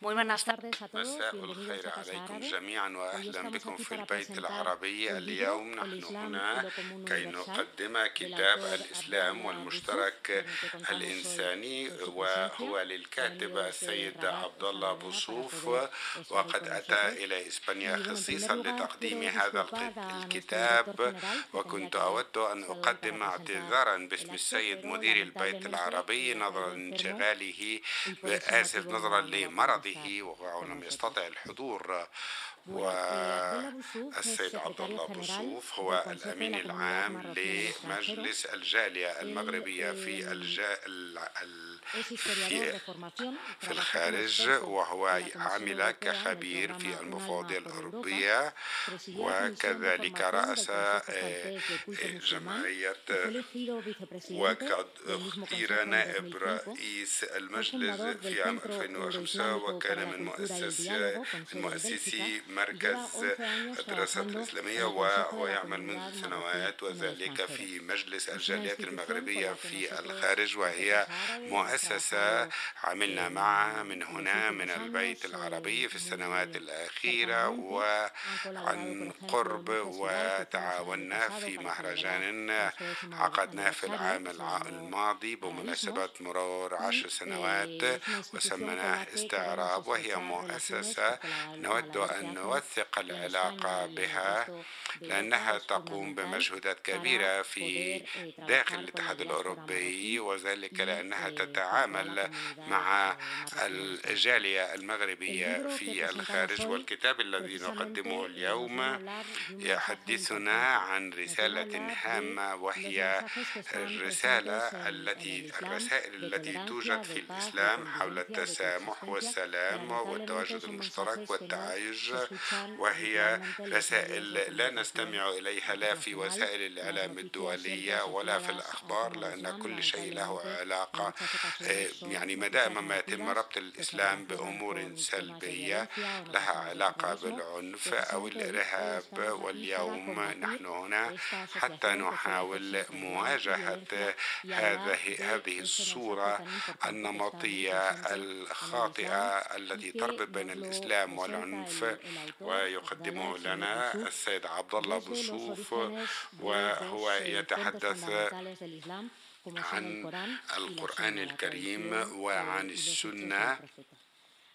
Muy buenas tardes a todos. مساء الخير عليكم جميعا واهلا بكم في البيت العربي اليوم نحن هنا كي نقدم كتاب الاسلام والمشترك الانساني وهو للكاتب السيد عبد الله بوصوف وقد اتى إلى اسبانيا خصيصا لتقديم هذا الكتاب وكنت اود ان اقدم اعتذارا باسم السيد مدير البيت العربي نظرا لانشغاله اسف نظرا لمرضه وهو لم يستطع الحضور والسيد عبد الله بوصوف هو الأمين العام لمجلس الجالية المغربية في الجا... في, في الخارج وهو عمل كخبير في المفوضيه الأوروبية وكذلك رأس جمعية وقد اختير نائب رئيس المجلس في عام 2005 وكان من مؤسس من مؤسسي مركز الدراسات الإسلامية وهو يعمل منذ سنوات وذلك في مجلس الجاليات المغربية في الخارج وهي مؤسسة عملنا معها من هنا من البيت العربي في السنوات الأخيرة وعن قرب وتعاوننا في مهرجان عقدناه في العام الماضي بمناسبة مرور عشر سنوات وسميناه استعراب وهي مؤسسة نود أن نوثق العلاقة بها لأنها تقوم بمجهودات كبيرة في داخل الاتحاد الأوروبي وذلك لأنها تتعامل مع الجالية المغربية. في الخارج والكتاب الذي نقدمه اليوم يحدثنا عن رسالة هامة وهي الرسالة التي الرسائل التي توجد في الإسلام حول التسامح والسلام والتواجد المشترك والتعايش وهي رسائل لا نستمع إليها لا في وسائل الإعلام الدولية ولا في الأخبار لأن كل شيء له علاقة يعني ما دام ما يتم ربط الإسلام بأمور سلبية لها علاقة بالعنف أو الإرهاب واليوم نحن هنا حتى نحاول مواجهة هذه هذه الصورة النمطية الخاطئة التي تربط بين الإسلام والعنف ويقدمه لنا السيد عبد الله بوصوف وهو يتحدث عن القرآن الكريم وعن السنة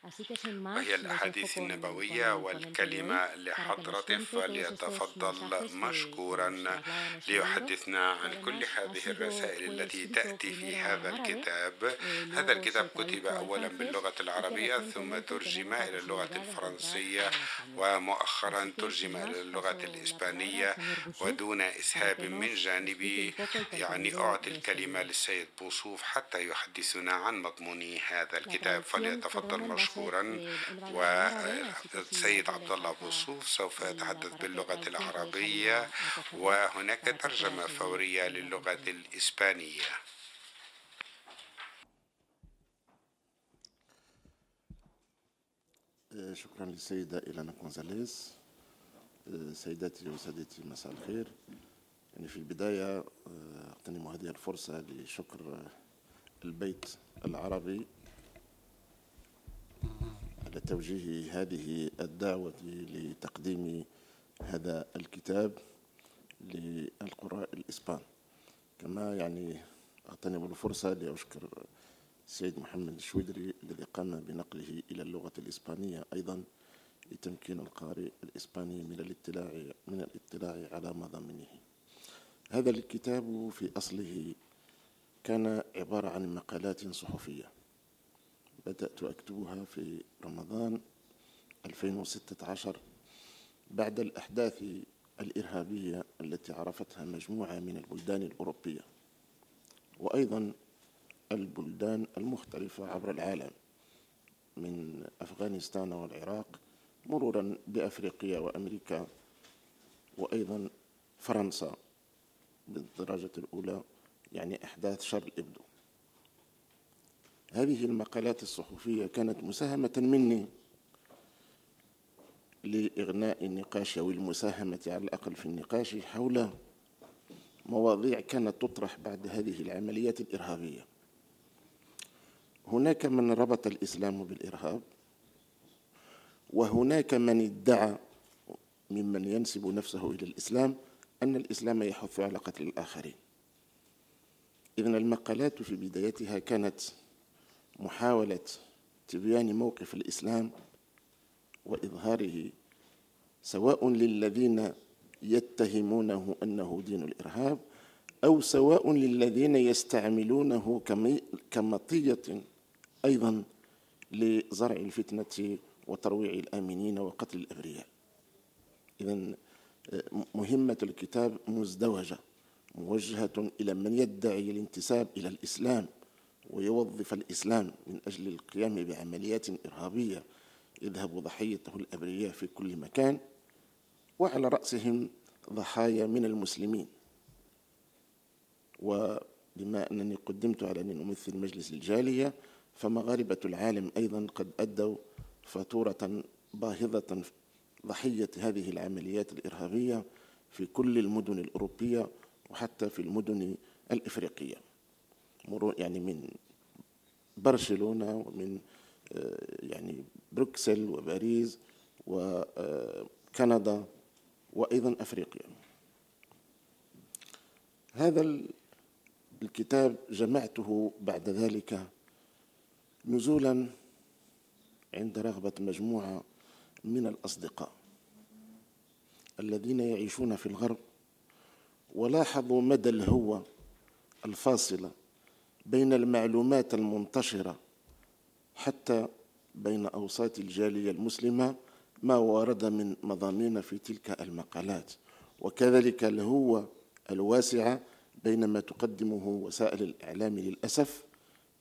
وهي الأحاديث النبوية والكلمة لحضرته فليتفضل مشكورا ليحدثنا عن كل هذه الرسائل التي تأتي في هذا الكتاب. هذا الكتاب كتب أولا باللغة العربية ثم ترجم إلى اللغة الفرنسية ومؤخرا ترجم إلى اللغة الإسبانية. ودون إسهاب من جانبي يعني أعطي الكلمة للسيد بوصوف حتى يحدثنا عن مضمون هذا الكتاب. فليتفضل مشكورا مشكورا والسيد عبد الله بوصوف سوف يتحدث باللغة العربية وهناك ترجمة فورية للغة الإسبانية. شكرا للسيدة إيلانا كونزاليس. سيداتي وسادتي مساء الخير. يعني في البداية أغتنم هذه الفرصة لشكر البيت العربي على توجيه هذه الدعوة لتقديم هذا الكتاب للقراء الإسبان. كما يعني أغتنم الفرصة لأشكر السيد محمد الشويدري الذي قام بنقله إلى اللغة الإسبانية أيضا لتمكين القارئ الإسباني من الاطلاع من الاطلاع على مضامنه هذا الكتاب في أصله كان عبارة عن مقالات صحفية. بدأت أكتبها في رمضان 2016 بعد الأحداث الإرهابية التي عرفتها مجموعة من البلدان الأوروبية وأيضا البلدان المختلفة عبر العالم من أفغانستان والعراق مرورا بأفريقيا وأمريكا وأيضا فرنسا بالدرجة الأولى يعني أحداث شر الإبدو. هذه المقالات الصحفية كانت مساهمة مني لإغناء النقاش أو المساهمة على الأقل في النقاش حول مواضيع كانت تطرح بعد هذه العمليات الإرهابية. هناك من ربط الإسلام بالإرهاب وهناك من ادعى ممن ينسب نفسه إلى الإسلام أن الإسلام يحث على قتل الآخرين. إذن المقالات في بدايتها كانت محاولة تبيان موقف الإسلام وإظهاره سواء للذين يتهمونه أنه دين الإرهاب أو سواء للذين يستعملونه كمطية أيضا لزرع الفتنة وترويع الآمنين وقتل الأبرياء إذا مهمة الكتاب مزدوجة موجهة إلى من يدعي الانتساب إلى الإسلام. ويوظف الإسلام من أجل القيام بعمليات إرهابية يذهب ضحيته الأبرياء في كل مكان وعلى رأسهم ضحايا من المسلمين. وبما أنني قدمت على أني أمثل مجلس الجالية فمغاربة العالم أيضا قد أدوا فاتورة باهظة ضحية هذه العمليات الإرهابية في كل المدن الأوروبية وحتى في المدن الإفريقية. يعني من برشلونة ومن آه، يعني بروكسل وباريس وكندا وأيضا أفريقيا. هذا الكتاب جمعته بعد ذلك نزولا عند رغبة مجموعة من الأصدقاء الذين يعيشون في الغرب ولاحظوا مدى الهوة الفاصلة بين المعلومات المنتشرة حتى بين أوساط الجالية المسلمة ما ورد من مضامين في تلك المقالات. وكذلك الهوة الواسعة بين ما تقدمه وسائل الإعلام للأسف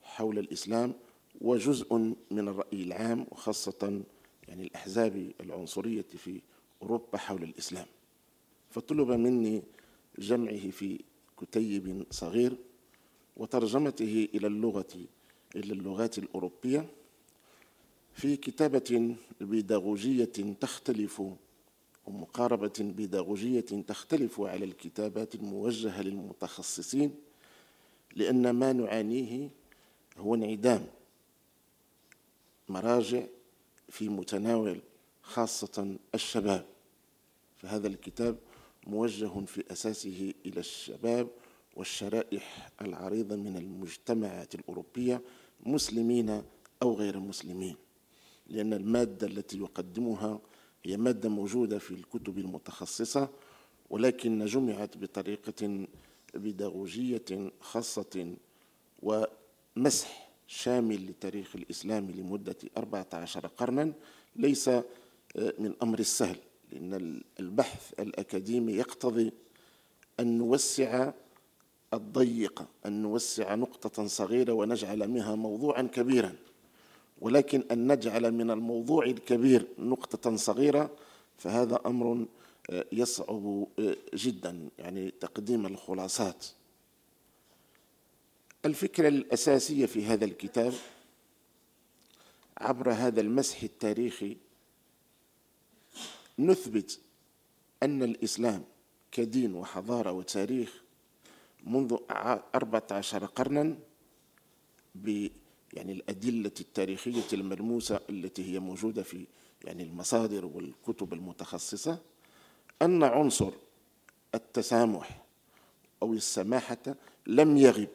حول الإسلام وجزء من الرأي العام وخاصة يعني الأحزاب العنصرية في أوروبا حول الإسلام. فطلب مني جمعه في كتيب صغير وترجمته إلى اللغة إلى اللغات الأوروبية في كتابة بيداغوجية تختلف ومقاربة بيداغوجية تختلف على الكتابات الموجهة للمتخصصين لأن ما نعانيه هو انعدام مراجع في متناول خاصة الشباب. فهذا الكتاب موجه في أساسه إلى الشباب والشرائح العريضة من المجتمعات الأوروبية مسلمين أو غير مسلمين. لأن المادة التي يقدمها هي مادة موجودة في الكتب المتخصصة ولكن جمعت بطريقة بيداغوجية خاصة ومسح شامل لتاريخ الإسلام لمدة 14 قرنا ليس آه، من أمر السهل. لأن البحث الأكاديمي يقتضي أن نوسع الضيقة أن نوسع نقطة صغيرة ونجعل منها موضوعا كبيرا. ولكن أن نجعل من الموضوع الكبير نقطة صغيرة فهذا أمر آه، يصعب آه، جدا يعني تقديم الخلاصات. الفكرة الأساسية في هذا الكتاب عبر هذا المسح التاريخي نثبت أن الإسلام كدين وحضارة وتاريخ منذ أربعة عشر قرنا ب يعني الأدلة التاريخية الملموسة التي هي موجودة في يعني المصادر والكتب المتخصصة أن عنصر التسامح أو السماحة لم يغب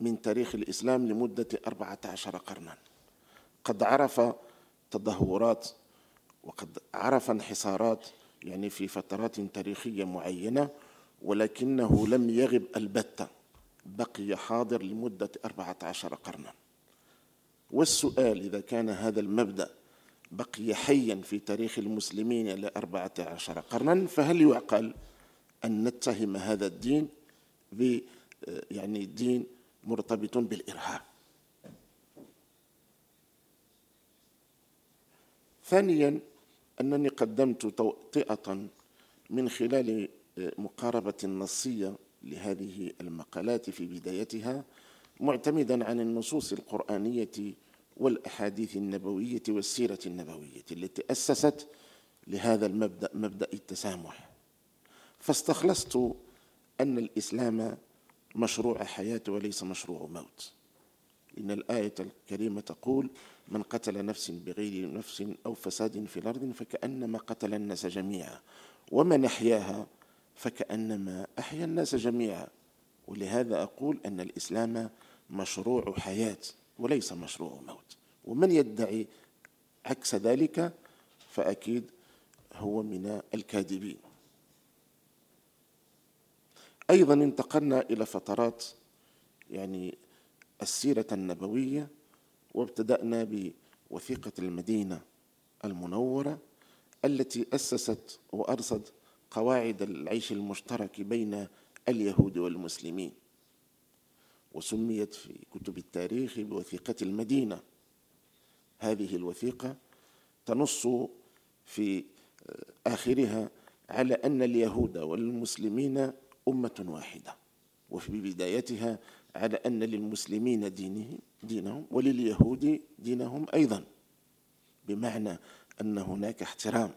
من تاريخ الإسلام لمدة أربعة عشر قرنا. قد عرف تدهورات وقد عرف انحسارات يعني في فترات تاريخية معينة ولكنه لم يغب البتة بقي حاضر لمدة أربعة عشر قرنا. والسؤال إذا كان هذا المبدأ بقي حيا في تاريخ المسلمين لأربعة عشر قرنا فهل يعقل أن نتهم هذا الدين ب يعني دين مرتبط بالإرهاب؟ ثانيا أنني قدمت توطئة من خلال مقاربة نصية لهذه المقالات في بدايتها معتمدا عن النصوص القرآنية والأحاديث النبوية والسيرة النبوية التي أسست لهذا المبدأ مبدأ التسامح. فاستخلصت أن الإسلام مشروع حياة وليس مشروع موت. إن الآية الكريمة تقول من قتل نفس بغير نفس أو فساد في الأرض فكأنما قتل الناس جميعا ومن أحياها فكأنما أحيا الناس جميعا. ولهذا أقول أن الإسلام مشروع حياة وليس مشروع موت. ومن يدعي عكس ذلك فأكيد هو من الكاذبين. أيضا انتقلنا إلى فترات يعني السيرة النبوية وابتدأنا بوثيقة المدينة المنورة التي أسست وأرصد قواعد العيش المشترك بين اليهود والمسلمين وسميت في كتب التاريخ بوثيقة المدينة. هذه الوثيقة تنص في آخرها على أن اليهود والمسلمين أمة واحدة وفي بدايتها على أن للمسلمين دينهم, دينهم ولليهود دينهم أيضا بمعنى أن هناك احترام.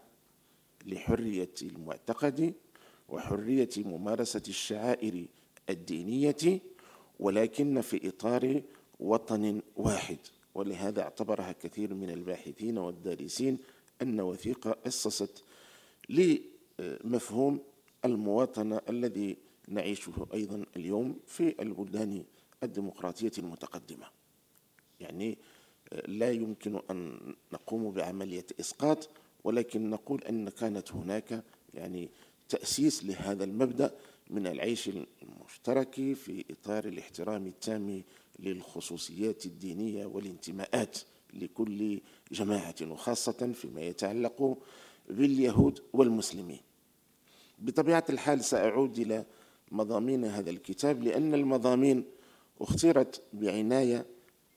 لحرية المعتقد وحرية ممارسة الشعائر الدينية ولكن في إطار وطن واحد. ولهذا اعتبرها كثير من الباحثين والدارسين أن وثيقة أسست لمفهوم المواطنة الذي نعيشه أيضا اليوم في البلدان الديمقراطية المتقدمة. يعني لا يمكن أن نقوم بعملية إسقاط ولكن نقول أن كانت هناك يعني تأسيس لهذا المبدأ من العيش المشترك في إطار الاحترام التام للخصوصيات الدينية والانتماءات لكل جماعة وخاصة فيما يتعلق باليهود والمسلمين. بطبيعة الحال سأعود إلى مضامين هذا الكتاب لأن المضامين اختيرت بعناية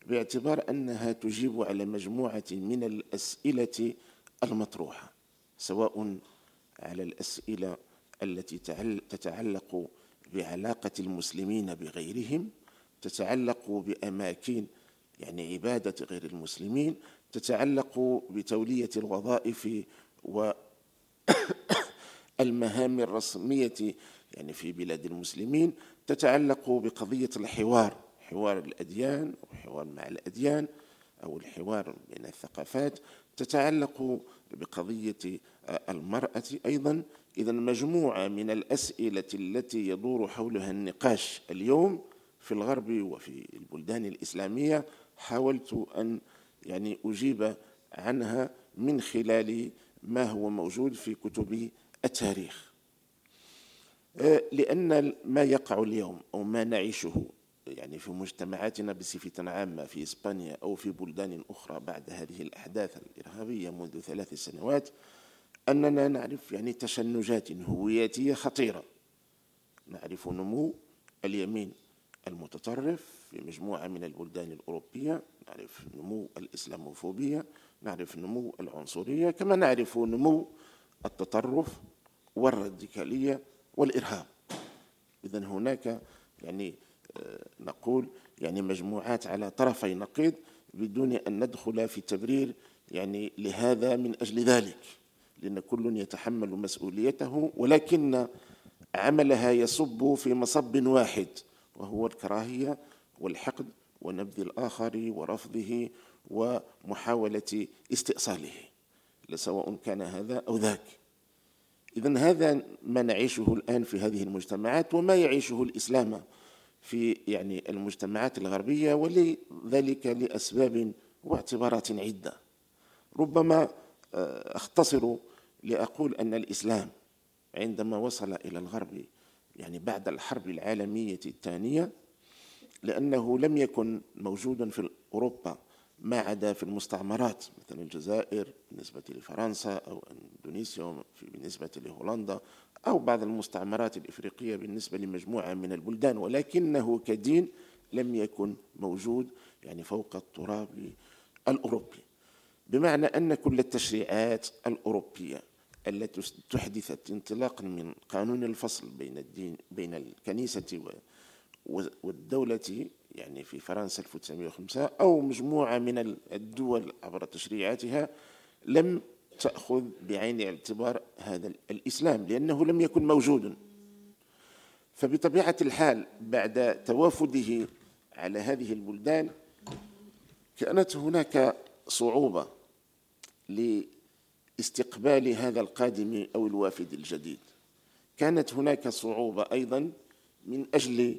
باعتبار أنها تجيب على مجموعة من الأسئلة المطروحة سواء على الأسئلة التي تتعلق بعلاقة المسلمين بغيرهم تتعلق بأماكن يعني عبادة غير المسلمين تتعلق بتولية الوظائف والمهام الرسمية يعني في بلاد المسلمين تتعلق بقضية الحوار حوار الأديان وحوار مع الأديان أو الحوار بين الثقافات تتعلق بقضية المرأة أيضا. إذا مجموعة من الأسئلة التي يدور حولها النقاش اليوم في الغرب وفي البلدان الإسلامية حاولت أن يعني أجيب عنها من خلال ما هو موجود في كتب التاريخ. آه، لأن ما يقع اليوم أو ما نعيشه يعني في مجتمعاتنا بصفة عامة في إسبانيا أو في بلدان أخرى بعد هذه الأحداث الإرهابية منذ ثلاث سنوات أننا نعرف يعني تشنجات هوياتية خطيرة. نعرف نمو اليمين المتطرف في مجموعة من البلدان الأوروبية نعرف نمو الإسلاموفوبية نعرف نمو العنصرية كما نعرف نمو التطرف والراديكالية والإرهاب. إذا هناك يعني نقول يعني مجموعات على طرفي نقيض بدون أن ندخل في تبرير يعني لهذا من أجل ذلك لأن كل يتحمل مسؤوليته ولكن عملها يصب في مصب واحد وهو الكراهية والحقد ونبذ الآخر ورفضه ومحاولة استئصاله سواء كان هذا أو ذاك. إذا هذا ما نعيشه الآن في هذه المجتمعات وما يعيشه الإسلام. في يعني المجتمعات الغربية ولذلك لأسباب واعتبارات عدة. ربما آه، أختصر لأقول أن الإسلام عندما وصل إلى الغرب يعني بعد الحرب العالمية الثانية لأنه لم يكن موجودا في أوروبا. ما عدا في المستعمرات مثل الجزائر بالنسبة لفرنسا أو إندونيسيا بالنسبة لهولندا أو بعض المستعمرات الإفريقية بالنسبة لمجموعة من البلدان ولكنه كدين لم يكن موجود يعني فوق التراب الأوروبي. بمعنى أن كل التشريعات الأوروبية التي تحدثت انطلاقا من قانون الفصل بين الدين بين الكنيسة والدولة يعني في فرنسا 1905 أو مجموعة من الدول عبر تشريعاتها لم تأخذ بعين الاعتبار هذا الإسلام لأنه لم يكن موجودا فبطبيعة الحال بعد توافده على هذه البلدان كانت هناك صعوبة لاستقبال هذا القادم أو الوافد الجديد. كانت هناك صعوبة أيضا من أجل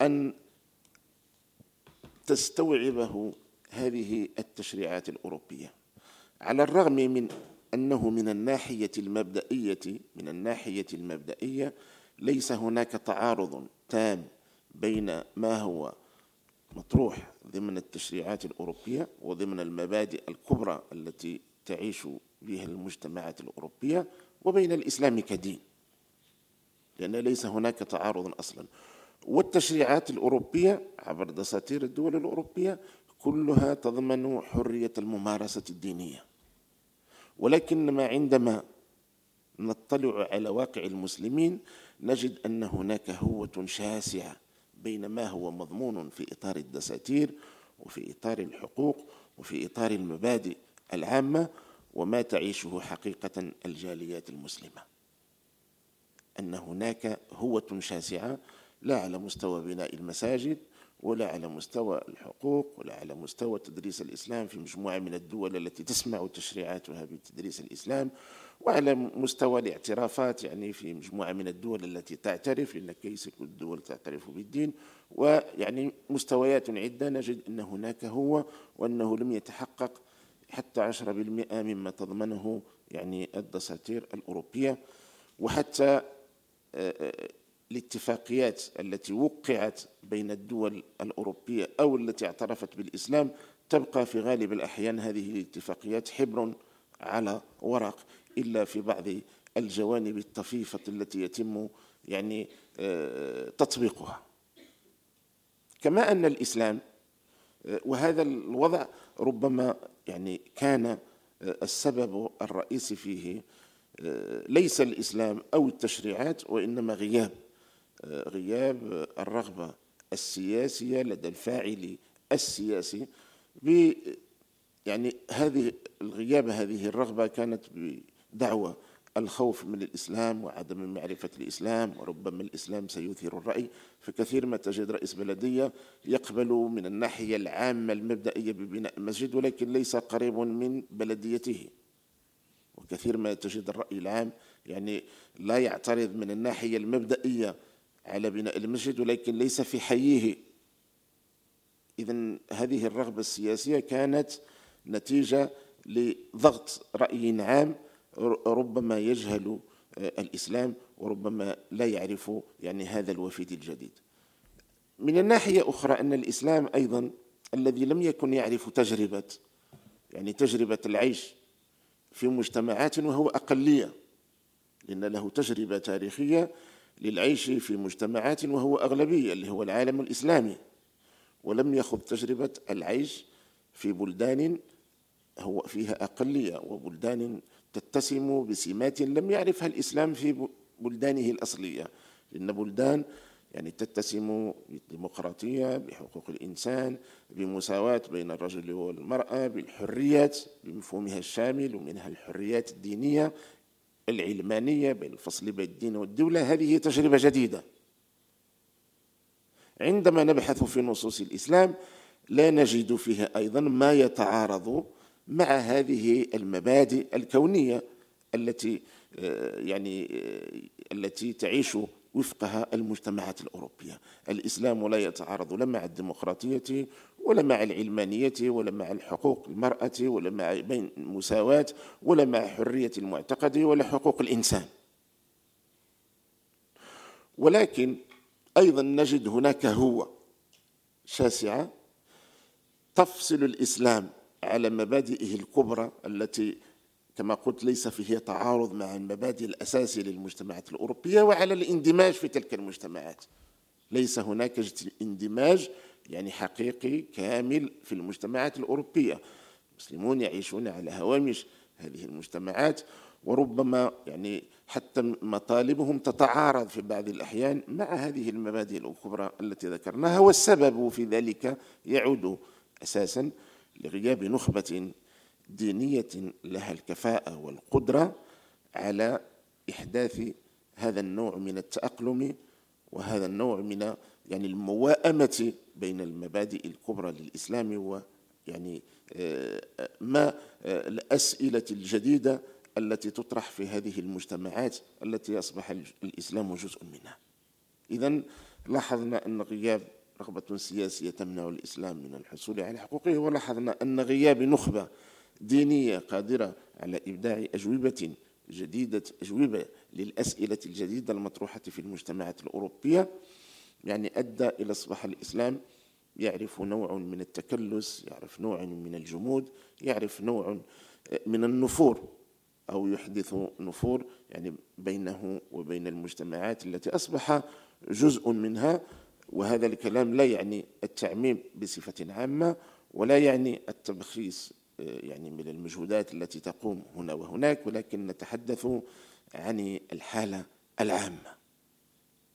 أن تستوعبه هذه التشريعات الأوروبية. على الرغم من أنه من الناحية المبدئية من الناحية المبدئية ليس هناك تعارض تام بين ما هو مطروح ضمن التشريعات الأوروبية وضمن المبادئ الكبرى التي تعيش بها المجتمعات الأوروبية وبين الإسلام كدين. لأن ليس هناك تعارض أصلا. والتشريعات الأوروبية عبر دساتير الدول الأوروبية كلها تضمن حرية الممارسة الدينية. ولكنما عندما نطلع على واقع المسلمين نجد أن هناك هوة شاسعة بين ما هو مضمون في إطار الدساتير وفي إطار الحقوق وفي إطار المبادئ العامة وما تعيشه حقيقة الجاليات المسلمة. أن هناك هوة شاسعة لا على مستوى بناء المساجد ولا على مستوى الحقوق ولا على مستوى تدريس الإسلام في مجموعة من الدول التي تسمع تشريعاتها بتدريس الإسلام وعلى مستوى الاعترافات يعني في مجموعة من الدول التي تعترف لأن ليس كل الدول تعترف بالدين ويعني مستويات عدة نجد أن هناك هو وأنه لم يتحقق حتى عشرة بالمئة مما تضمنه يعني الدساتير الأوروبية وحتى آه، آه، الاتفاقيات التي وقعت بين الدول الأوروبية أو التي اعترفت بالإسلام تبقى في غالب الأحيان هذه الاتفاقيات حبر على ورق إلا في بعض الجوانب الطفيفة التي يتم يعني آه، تطبيقها. كما أن الإسلام آه، وهذا الوضع ربما يعني كان آه، السبب الرئيسي فيه ليس الإسلام أو التشريعات وإنما غياب غياب الرغبة السياسية لدى الفاعل السياسي ب يعني هذه الغياب هذه الرغبة كانت بدعوى الخوف من الإسلام وعدم معرفة الإسلام وربما الإسلام سيثير الرأي. فكثير ما تجد رئيس بلدية يقبل من الناحية العامة المبدئية ببناء مسجد ولكن ليس قريب من بلديته. وكثير ما تجد الرأي العام يعني لا يعترض من الناحية المبدئية على بناء المسجد ولكن ليس في حيه. إذا هذه الرغبة السياسية كانت نتيجة لضغط رأي عام ربما يجهل آه، الإسلام وربما لا يعرف يعني هذا الوفد الجديد. من الناحية أخرى أن الإسلام أيضا الذي لم يكن يعرف تجربة يعني تجربة العيش في مجتمعات وهو أقلية لأن له تجربة تاريخية للعيش في مجتمعات وهو أغلبية اللي هو العالم الإسلامي. ولم يخض تجربة العيش في بلدان هو فيها أقلية وبلدان تتسم بسمات لم يعرفها الإسلام في بلدانه الأصلية. لأن بلدان يعني تتسم بالديمقراطية بحقوق الإنسان بمساواة بين الرجل والمرأة بالحريات بمفهومها الشامل ومنها الحريات الدينية. العلمانية بين الفصل بين الدين والدولة هذه تجربة جديدة. عندما نبحث في نصوص الإسلام لا نجد فيها أيضا ما يتعارض مع هذه المبادئ الكونية التي آه، يعني آه، التي تعيش وفقها المجتمعات الأوروبية. الإسلام لا يتعارض لا مع الديمقراطية ولا مع العلمانية ولا مع الحقوق المرأة ولا مع بين المساواة ولا مع حرية المعتقد ولا حقوق الإنسان. ولكن أيضا نجد هناك هو شاسعة تفصل الإسلام على مبادئه الكبرى التي كما قلت ليس فيه تعارض مع المبادئ الأساسية للمجتمعات الأوروبية وعلى الاندماج في تلك المجتمعات. ليس هناك اندماج يعني حقيقي كامل في المجتمعات الأوروبية. المسلمون يعيشون على هوامش هذه المجتمعات وربما يعني حتى مطالبهم تتعارض في بعض الأحيان مع هذه المبادئ الكبرى التي ذكرناها والسبب في ذلك يعود أساسا لغياب نخبة دينية لها الكفاءة والقدرة على إحداث هذا النوع من التأقلم وهذا النوع من يعني المواءمة بين المبادئ الكبرى للإسلام ويعني آه، ما آه، الأسئلة الجديدة التي تطرح في هذه المجتمعات التي أصبح الإسلام جزء منها. إذا لاحظنا أن غياب رغبة سياسية تمنع الإسلام من الحصول على حقوقه ولاحظنا أن غياب نخبة دينية قادرة على إبداع أجوبة جديدة أجوبة للأسئلة الجديدة المطروحة في المجتمعات الأوروبية يعني أدى إلى أصبح الإسلام. يعرف نوع من التكلس يعرف نوع من الجمود يعرف نوع من النفور أو يحدث نفور يعني بينه وبين المجتمعات التي أصبح جزء منها. وهذا الكلام لا يعني التعميم بصفة عامة ولا يعني التبخيس يعني من المجهودات التي تقوم هنا وهناك ولكن نتحدث عن الحالة العامة.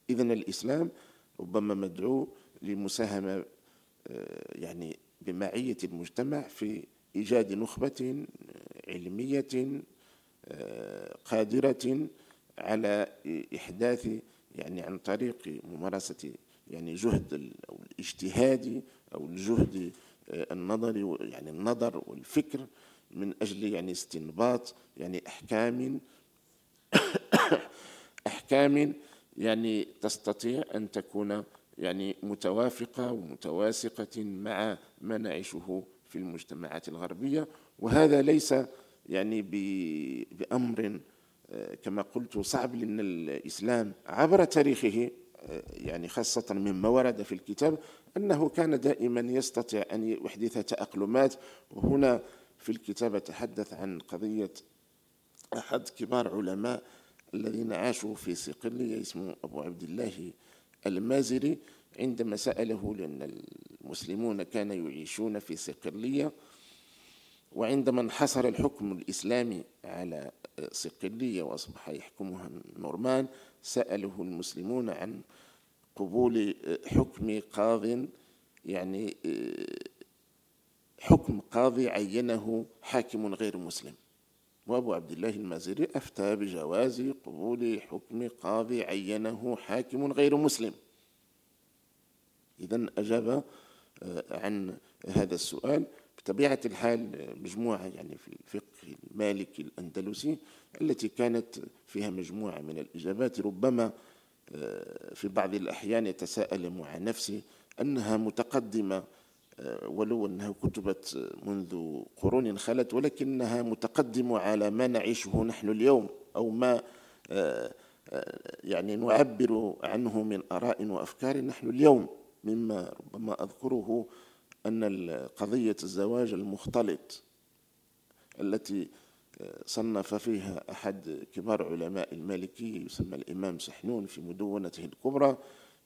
إذن الإسلام ربما مدعو لمساهمة يعني بمعية المجتمع في إيجاد نخبة علمية قادرة على إحداث يعني عن طريق ممارسة يعني جهد أو الاجتهاد أو الجهد النظري يعني النظر والفكر من أجل يعني استنباط يعني أحكام أحكام يعني تستطيع أن تكون يعني متوافقة ومتواسقة مع ما نعيشه في المجتمعات الغربية. وهذا ليس يعني بأمر آه، كما قلت صعب لأن الإسلام عبر تاريخه يعني خاصة مما ورد في الكتاب أنه كان دائما يستطيع أن يحدث تأقلمات وهنا في الكتاب أتحدث عن قضية أحد كبار علماء الذين عاشوا في صقلية اسمه أبو عبد الله المازري عندما سأله لأن المسلمون كانوا يعيشون في صقلية وعندما انحصر الحكم الإسلامي على صقلية وأصبح يحكمها النورمان سأله المسلمون عن قبول حكم قاض يعني حكم قاضي عينه حاكم غير مسلم. وأبو عبد الله المازري أفتى بجواز قبول حكم قاضي عينه حاكم غير مسلم. إذا أجاب عن هذا السؤال. بطبيعة الحال مجموعة يعني في الفقه المالكي الأندلسي التي كانت فيها مجموعة من الإجابات ربما آه، في بعض الأحيان يتساءل مع نفسي أنها متقدمة آه، ولو أنها كتبت منذ قرون خلت ولكنها متقدمة على ما نعيشه نحن اليوم أو ما آه، يعني نعبر عنه من آراء وأفكار نحن اليوم مما ربما أذكره أن قضية الزواج المختلط التي صنف فيها أحد كبار علماء المالكي يسمى الإمام سحنون في مدونته الكبرى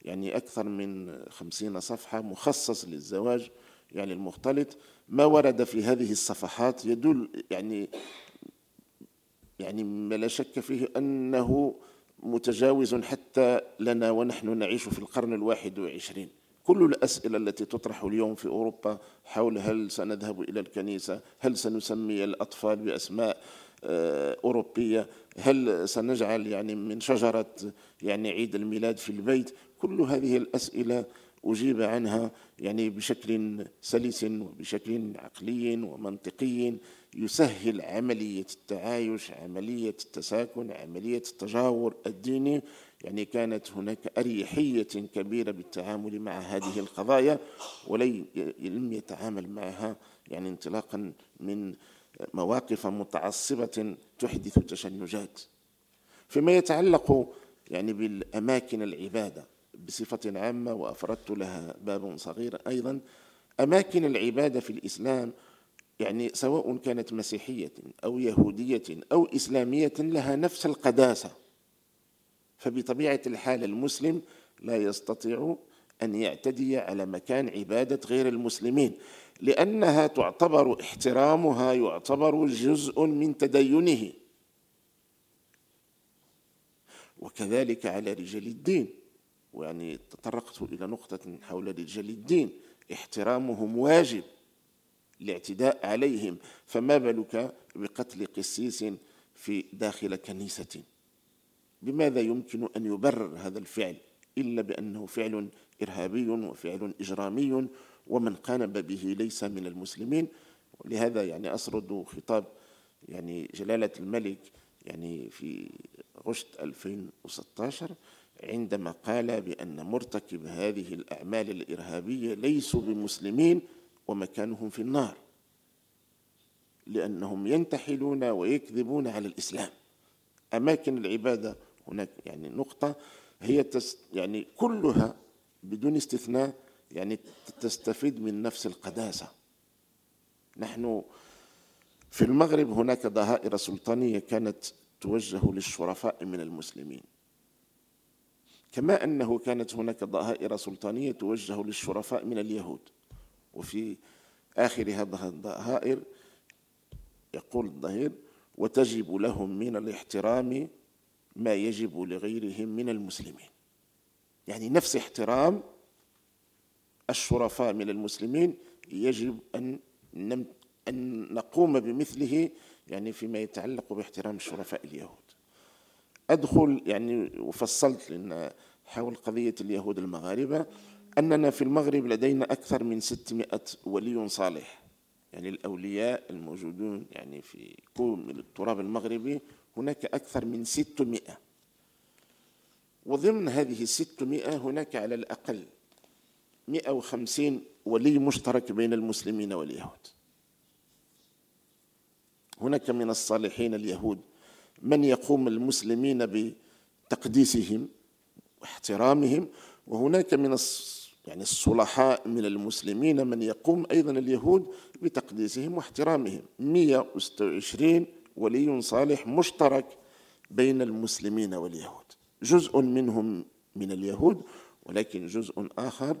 يعني أكثر من خمسين صفحة مخصص للزواج يعني المختلط. ما ورد في هذه الصفحات يدل يعني يعني ما لا شك فيه أنه متجاوز حتى لنا ونحن نعيش في القرن الواحد وعشرين. كل الأسئلة التي تطرح اليوم في أوروبا حول هل سنذهب إلى الكنيسة هل سنسمي الأطفال بأسماء آه، أوروبية هل سنجعل يعني من شجرة يعني عيد الميلاد في البيت؟ كل هذه الأسئلة أجيب عنها يعني بشكل سلس وبشكل عقلي ومنطقي يسهل عملية التعايش عملية التساكن عملية التجاور الديني. يعني كانت هناك أريحية كبيرة بالتعامل مع هذه القضايا ولم يتعامل معها يعني انطلاقا من مواقف متعصبة تحدث تشنجات. فيما يتعلق يعني بالأماكن العبادة بصفة عامة وأفردت لها باب صغير أيضا أماكن العبادة في الإسلام يعني سواء كانت مسيحية أو يهودية أو إسلامية لها نفس القداسة. فبطبيعة الحال المسلم لا يستطيع أن يعتدي على مكان عبادة غير المسلمين لأنها تعتبر احترامها يعتبر جزء من تدينه. وكذلك على رجال الدين. ويعني تطرقت إلى نقطة حول رجال الدين. احترامهم واجب الاعتداء عليهم. فما بالك بقتل قسيس في داخل كنيسة؟ بماذا يمكن أن يبرر هذا الفعل إلا بأنه فعل إرهابي وفعل إجرامي ومن قانب به ليس من المسلمين؟ ولهذا يعني أسرد خطاب يعني جلالة الملك يعني في غشت 2016 عندما قال بأن مرتكب هذه الأعمال الإرهابية ليسوا بمسلمين ومكانهم في النار لأنهم ينتحلون ويكذبون على الإسلام. أماكن العبادة هناك يعني نقطة هي يعني كلها بدون استثناء يعني تستفيد من نفس القداسة. نحن في المغرب هناك ظهائر سلطانية كانت توجه للشرفاء من المسلمين. كما أنه كانت هناك ظهائر سلطانية توجه للشرفاء من اليهود. وفي آخر هذه الظهائر يقول الظهير وتجب لهم من الاحترام ما يجب لغيرهم من المسلمين. يعني نفس احترام الشرفاء من المسلمين يجب أن أن نقوم بمثله يعني فيما يتعلق باحترام الشرفاء اليهود. أدخل يعني وفصلت لأن حول قضية اليهود المغاربة أننا في المغرب لدينا أكثر من 600 ولي صالح. يعني الأولياء الموجودون يعني في كوم التراب المغربي هناك أكثر من 600 وضمن هذه الستمائة هناك على الأقل 150 ولي مشترك بين المسلمين واليهود. هناك من الصالحين اليهود من يقوم المسلمين بتقديسهم واحترامهم وهناك من يعني الصلحاء من المسلمين من يقوم أيضا اليهود بتقديسهم واحترامهم. 126 ولي صالح مشترك بين المسلمين واليهود. جزء منهم من اليهود ولكن جزء آخر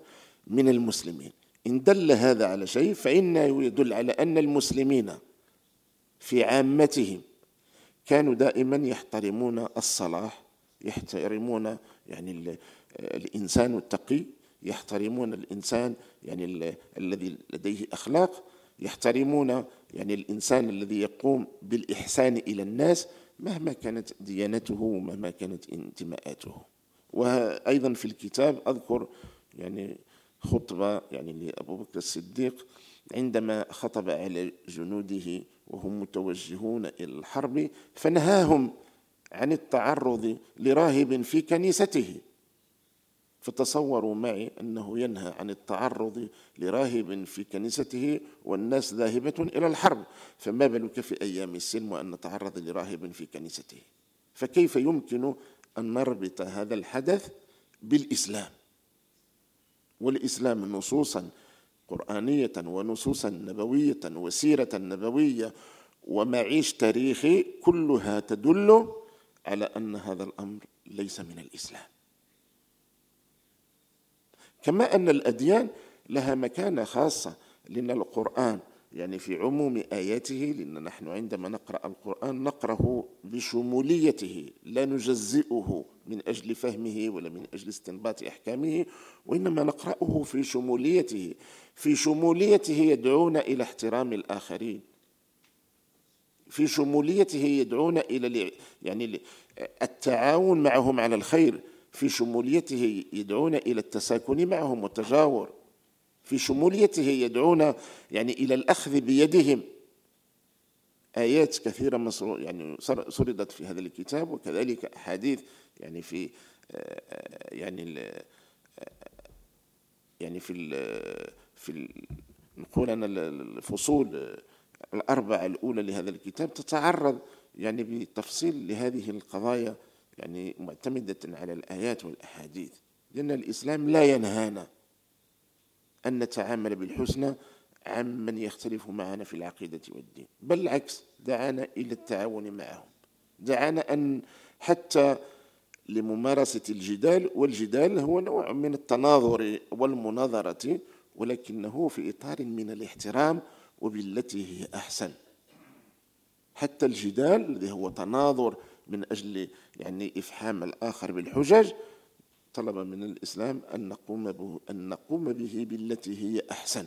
من المسلمين. إن دل هذا على شيء فإنه يدل على أن المسلمين في عامتهم كانوا دائما يحترمون الصلاح يحترمون يعني الإنسان التقي يحترمون الإنسان يعني الذي لديه أخلاق يحترمون يعني الإنسان الذي يقوم بالإحسان إلى الناس مهما كانت ديانته ومهما كانت انتماءاته. وأيضا في الكتاب أذكر يعني خطبة يعني لأبو بكر الصديق عندما خطب على جنوده وهم متوجهون إلى الحرب فنهاهم عن التعرض لراهب في كنيسته. فتصوروا معي أنه ينهى عن التعرض لراهب في كنيسته والناس ذاهبة إلى الحرب. فما بالك في أيام السلم وأن نتعرض لراهب في كنيسته؟ فكيف يمكن أن نربط هذا الحدث بالإسلام؟ والإسلام نصوصا قرآنية ونصوصا نبوية وسيرة نبوية ومعيش تاريخي كلها تدل على أن هذا الأمر ليس من الإسلام. كما أن الأديان لها مكانة خاصة لأن القرآن يعني في عموم آياته لأن نحن عندما نقرأ القرآن نقرأه بشموليته لا نجزئه من أجل فهمه ولا من أجل استنباط أحكامه وإنما نقرأه في شموليته. في شموليته يدعونا إلى احترام الآخرين. في شموليته يدعونا إلى يعني التعاون معهم على الخير. في شموليته يدعونا إلى التساكن معهم والتجاور. في شموليته يدعونا يعني إلى الأخذ بيدهم. آيات كثيرة يعني سردت في هذا الكتاب وكذلك أحاديث يعني في يعني يعني في في نقول أنا الفصول الأربعة الأولى لهذا الكتاب تتعرض يعني بتفصيل لهذه القضايا يعني معتمدة على الآيات والأحاديث لأن الإسلام لا ينهانا أن نتعامل بالحسنى عمن يختلف معنا في العقيدة والدين بل العكس دعانا إلى التعاون معهم دعانا أن حتى لممارسة الجدال والجدال هو نوع من التناظر والمناظرة ولكنه في إطار من الاحترام وبالتي هي أحسن. حتى الجدال الذي هو تناظر من أجل يعني إفحام الآخر بالحجج طلب من الإسلام أن نقوم به أن نقوم به بالتي هي أحسن.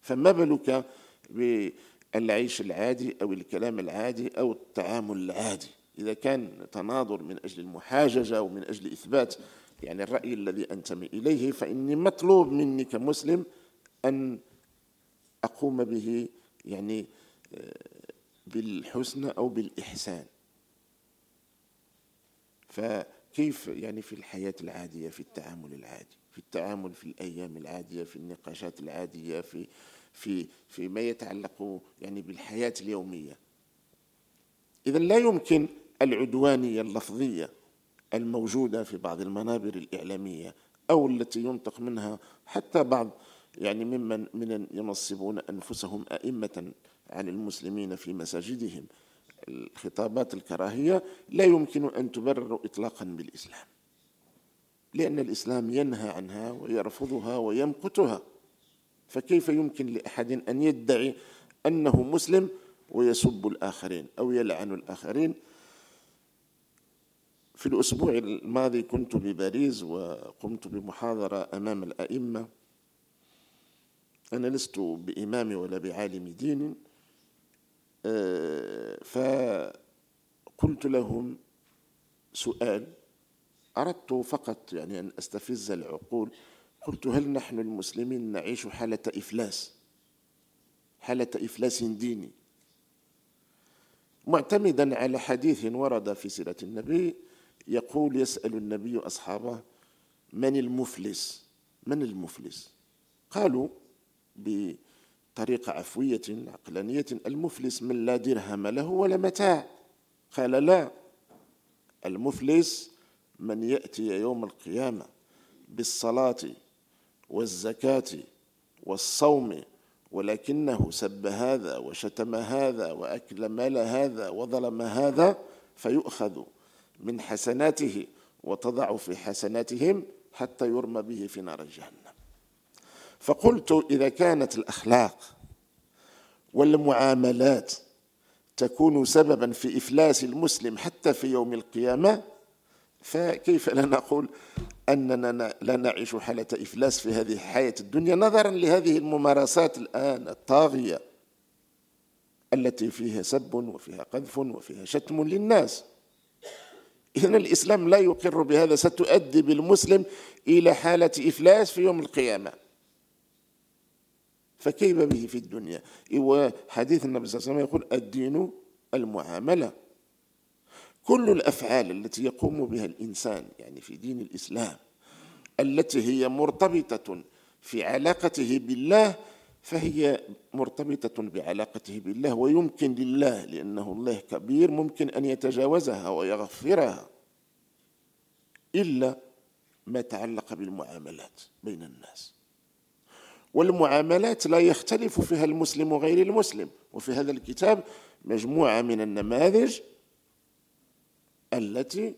فما بالك بالعيش العادي أو الكلام العادي أو التعامل العادي؟ إذا كان تناظر من أجل المحاججة ومن أجل إثبات يعني الرأي الذي أنتمي إليه فإني مطلوب مني كمسلم أن أقوم به يعني آه، بالحسن أو بالإحسان. فكيف يعني في الحياة العادية في التعامل العادي في التعامل في الأيام العادية في النقاشات العادية في في فيما يتعلق يعني بالحياة اليومية؟ إذا لا يمكن العدوانية اللفظية الموجودة في بعض المنابر الإعلامية أو التي ينطق منها حتى بعض يعني ممن من ينصبون أنفسهم أئمة عن المسلمين في مساجدهم الخطابات الكراهية لا يمكن أن تبرر إطلاقا بالإسلام لأن الإسلام ينهى عنها ويرفضها ويمقتها. فكيف يمكن لأحد أن يدعي أنه مسلم ويسب الآخرين أو يلعن الآخرين؟ في الأسبوع الماضي كنت بباريس وقمت بمحاضرة أمام الأئمة. أنا لست بإمام ولا بعالم دين. فقلت لهم سؤال أردت فقط يعني أن أستفز العقول. قلت هل نحن المسلمين نعيش حالة إفلاس؟ حالة إفلاس ديني. معتمدا على حديث ورد في سيرة النبي يقول يسأل النبي أصحابه من المفلس؟ من المفلس؟ قالوا بطريقة عفوية عقلانية المفلس من لا درهم له ولا متاع. قال لا. المفلس من يأتي يوم القيامة بالصلاة والزكاة والصوم ولكنه سب هذا وشتم هذا وأكل مال هذا وظلم هذا فيؤخذ من حسناته وتضع في حسناتهم حتى يرمى به في نار جهنم. فقلت إذا كانت الأخلاق والمعاملات تكون سببا في إفلاس المسلم حتى في يوم القيامة فكيف لا نقول أننا لا نعيش حالة إفلاس في هذه الحياة الدنيا نظرا لهذه الممارسات الآن الطاغية التي فيها سب وفيها قذف وفيها شتم للناس. إذن الإسلام لا يقر بهذا ستؤدي بالمسلم إلى حالة إفلاس في يوم القيامة. فكيف به في الدنيا؟ وحديث النبي صلى الله عليه وسلم يقول الدين المعاملة. كل الأفعال التي يقوم بها الإنسان يعني في دين الإسلام التي هي مرتبطة في علاقته بالله فهي مرتبطة بعلاقته بالله ويمكن لله لأنه الله كبير ممكن أن يتجاوزها ويغفرها إلا ما تعلق بالمعاملات بين الناس. والمعاملات لا يختلف فيها المسلم وغير المسلم. وفي هذا الكتاب مجموعة من النماذج التي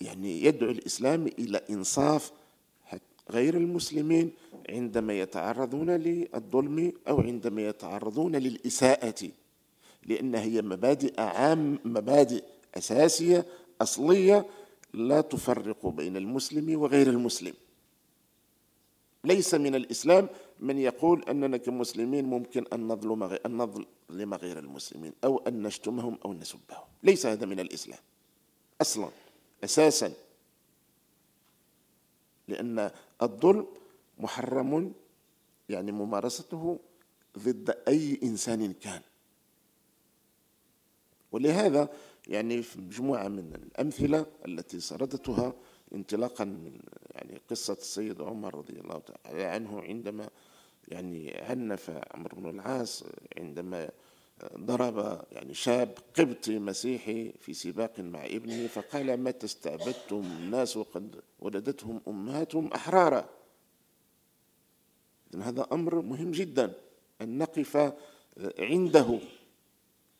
يعني يدعو الإسلام إلى إنصاف غير المسلمين عندما يتعرضون للظلم أو عندما يتعرضون للإساءة لأن هي مبادئ عام مبادئ أساسية أصلية لا تفرق بين المسلم وغير المسلم. ليس من الإسلام من يقول أننا كمسلمين ممكن أن نظلم أن نظلم غير المسلمين أو أن نشتمهم أو نسبهم. ليس هذا من الإسلام. أصلا أساسا. لأن الظلم محرم يعني ممارسته ضد أي إنسان كان. ولهذا يعني في مجموعة من الأمثلة التي سردتها انطلاقا من يعني قصة السيد عمر رضي الله تعالى عنه عندما يعني عنف عمرو بن العاص عندما ضرب يعني شاب قبطي مسيحي في سباق مع ابنه فقال متى استعبدتم الناس وقد ولدتهم أمهاتهم أحرارا. هذا أمر مهم جدا أن نقف عنده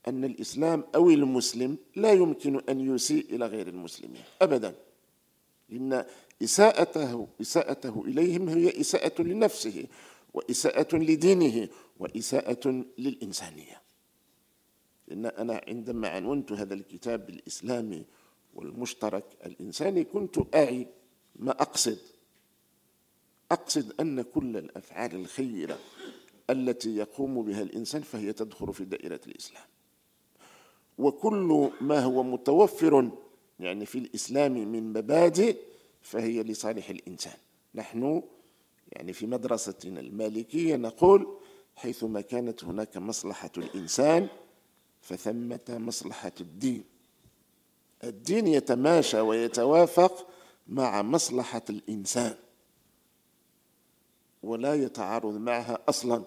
أن الإسلام أو المسلم لا يمكن أن يسيء إلى غير المسلمين ابدا. لأن إساءته إساءته إليهم هي إساءة لنفسه. وإساءة لدينه وإساءة للإنسانية. لأن أنا عندما عنونت هذا الكتاب الإسلامي والمشترك الإنساني كنت أعي ما أقصد. أقصد أن كل الأفعال الخيرة التي يقوم بها الإنسان فهي تدخل في دائرة الإسلام. وكل ما هو متوفر يعني في الإسلام من مبادئ فهي لصالح الإنسان. نحن يعني في مدرستنا المالكية نقول حيثما كانت هناك مصلحة الإنسان فثمة مصلحة الدين. الدين يتماشى ويتوافق مع مصلحة الإنسان ولا يتعارض معها أصلا.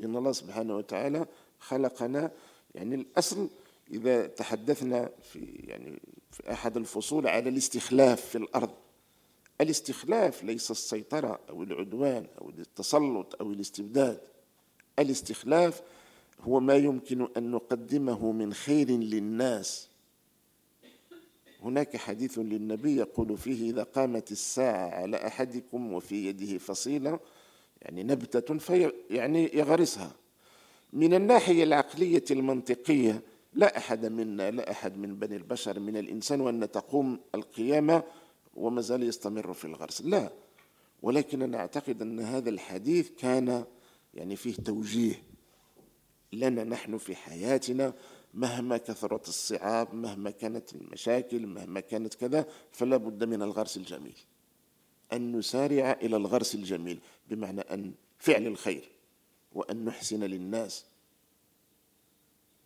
لأن الله سبحانه وتعالى خلقنا يعني الأصل إذا تحدثنا في يعني في أحد الفصول على الاستخلاف في الأرض. الاستخلاف ليس السيطرة أو العدوان أو التسلط أو الاستبداد. الاستخلاف هو ما يمكن أن نقدمه من خير للناس. هناك حديث للنبي يقول فيه إذا قامت الساعة على أحدكم وفي يده فصيلة يعني نبتة في يعني يغرسها. من الناحية العقلية المنطقية لا أحد منا لا أحد من بني البشر من الإنسان وأن تقوم القيامة وما زال يستمر في الغرس. لا ولكن أنا أعتقد أن هذا الحديث كان يعني فيه توجيه. لنا نحن في حياتنا مهما كثرت الصعاب مهما كانت المشاكل مهما كانت كذا فلا بد من الغرس الجميل. أن نسارع إلى الغرس الجميل بمعنى أن فعل الخير وأن نحسن للناس.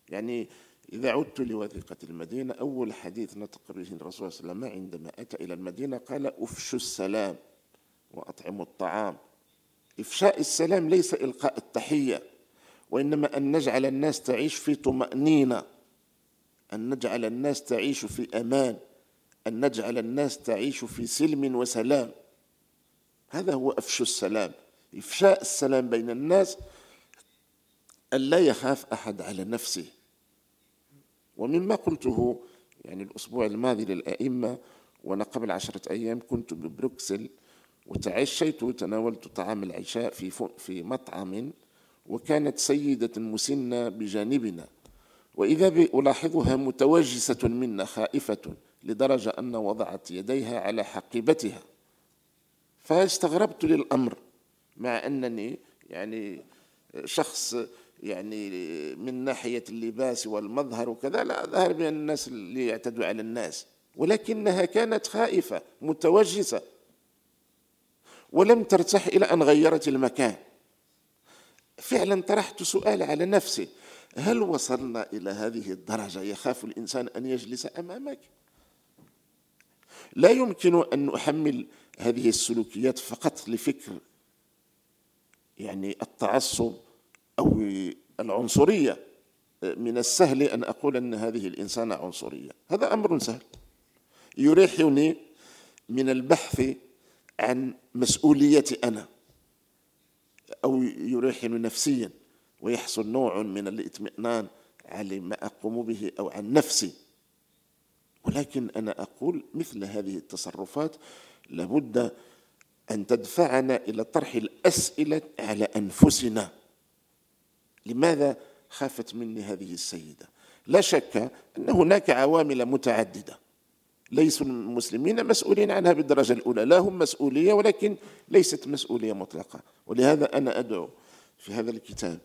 يعني إذا عدت لوثيقة المدينة أول حديث نطق به الرسول صلى الله عليه وسلم عندما أتى إلى المدينة قال أفشوا السلام وأطعموا الطعام. إفشاء السلام ليس إلقاء التحية وإنما أن نجعل الناس تعيش في طمأنينة أن نجعل الناس تعيش في أمان أن نجعل الناس تعيش في سلم وسلام. هذا هو أفشو السلام. إفشاء السلام بين الناس أن لا يخاف أحد على نفسه. ومما قلته يعني الأسبوع الماضي للأئمة وأنا قبل عشرة أيام كنت ببروكسل وتعشيت وتناولت طعام العشاء في في مطعم وكانت سيدة مسنة بجانبنا. وإذا ألاحظها متوجسة منا خائفة لدرجة أن وضعت يديها على حقيبتها. فاستغربت للأمر مع أنني يعني شخص يعني من ناحية اللباس والمظهر وكذا لا أظهر بأن الناس اللي يعتدوا على الناس. ولكنها كانت خائفة متوجسة. ولم ترتاح إلى أن غيرت المكان. فعلا طرحت سؤال على نفسي. هل وصلنا إلى هذه الدرجة؟ يخاف الإنسان أن يجلس أمامك. لا يمكن أن نحمل هذه السلوكيات فقط لفكر يعني التعصب أو العنصرية من السهل أن أقول أن هذه الإنسانة عنصرية. هذا أمر سهل. يريحني من البحث عن مسؤوليتي أنا أو يريحني نفسيا ويحصل نوع من الاطمئنان على ما أقوم به أو عن نفسي. ولكن أنا أقول مثل هذه التصرفات لابد أن تدفعنا إلى طرح الأسئلة على أنفسنا. لماذا خافت مني هذه السيدة؟ لا شك أن هناك عوامل متعددة. ليسوا المسلمين مسؤولين عنها بالدرجة الأولى. لا هم مسؤولية ولكن ليست مسؤولية مطلقة. ولهذا أنا أدعو في هذا الكتاب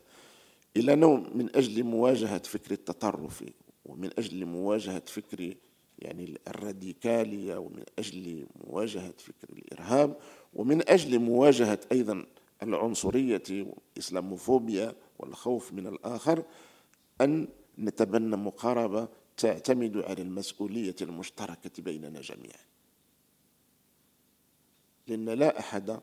إلى نوع من أجل مواجهة فكر التطرف ومن أجل مواجهة فكر يعني الراديكالية ومن أجل مواجهة فكر الإرهاب ومن أجل مواجهة أيضا العنصرية والإسلاموفوبيا والخوف من الآخر أن نتبنى مقاربة تعتمد على المسؤولية المشتركة بيننا جميعا. لأن لا أحد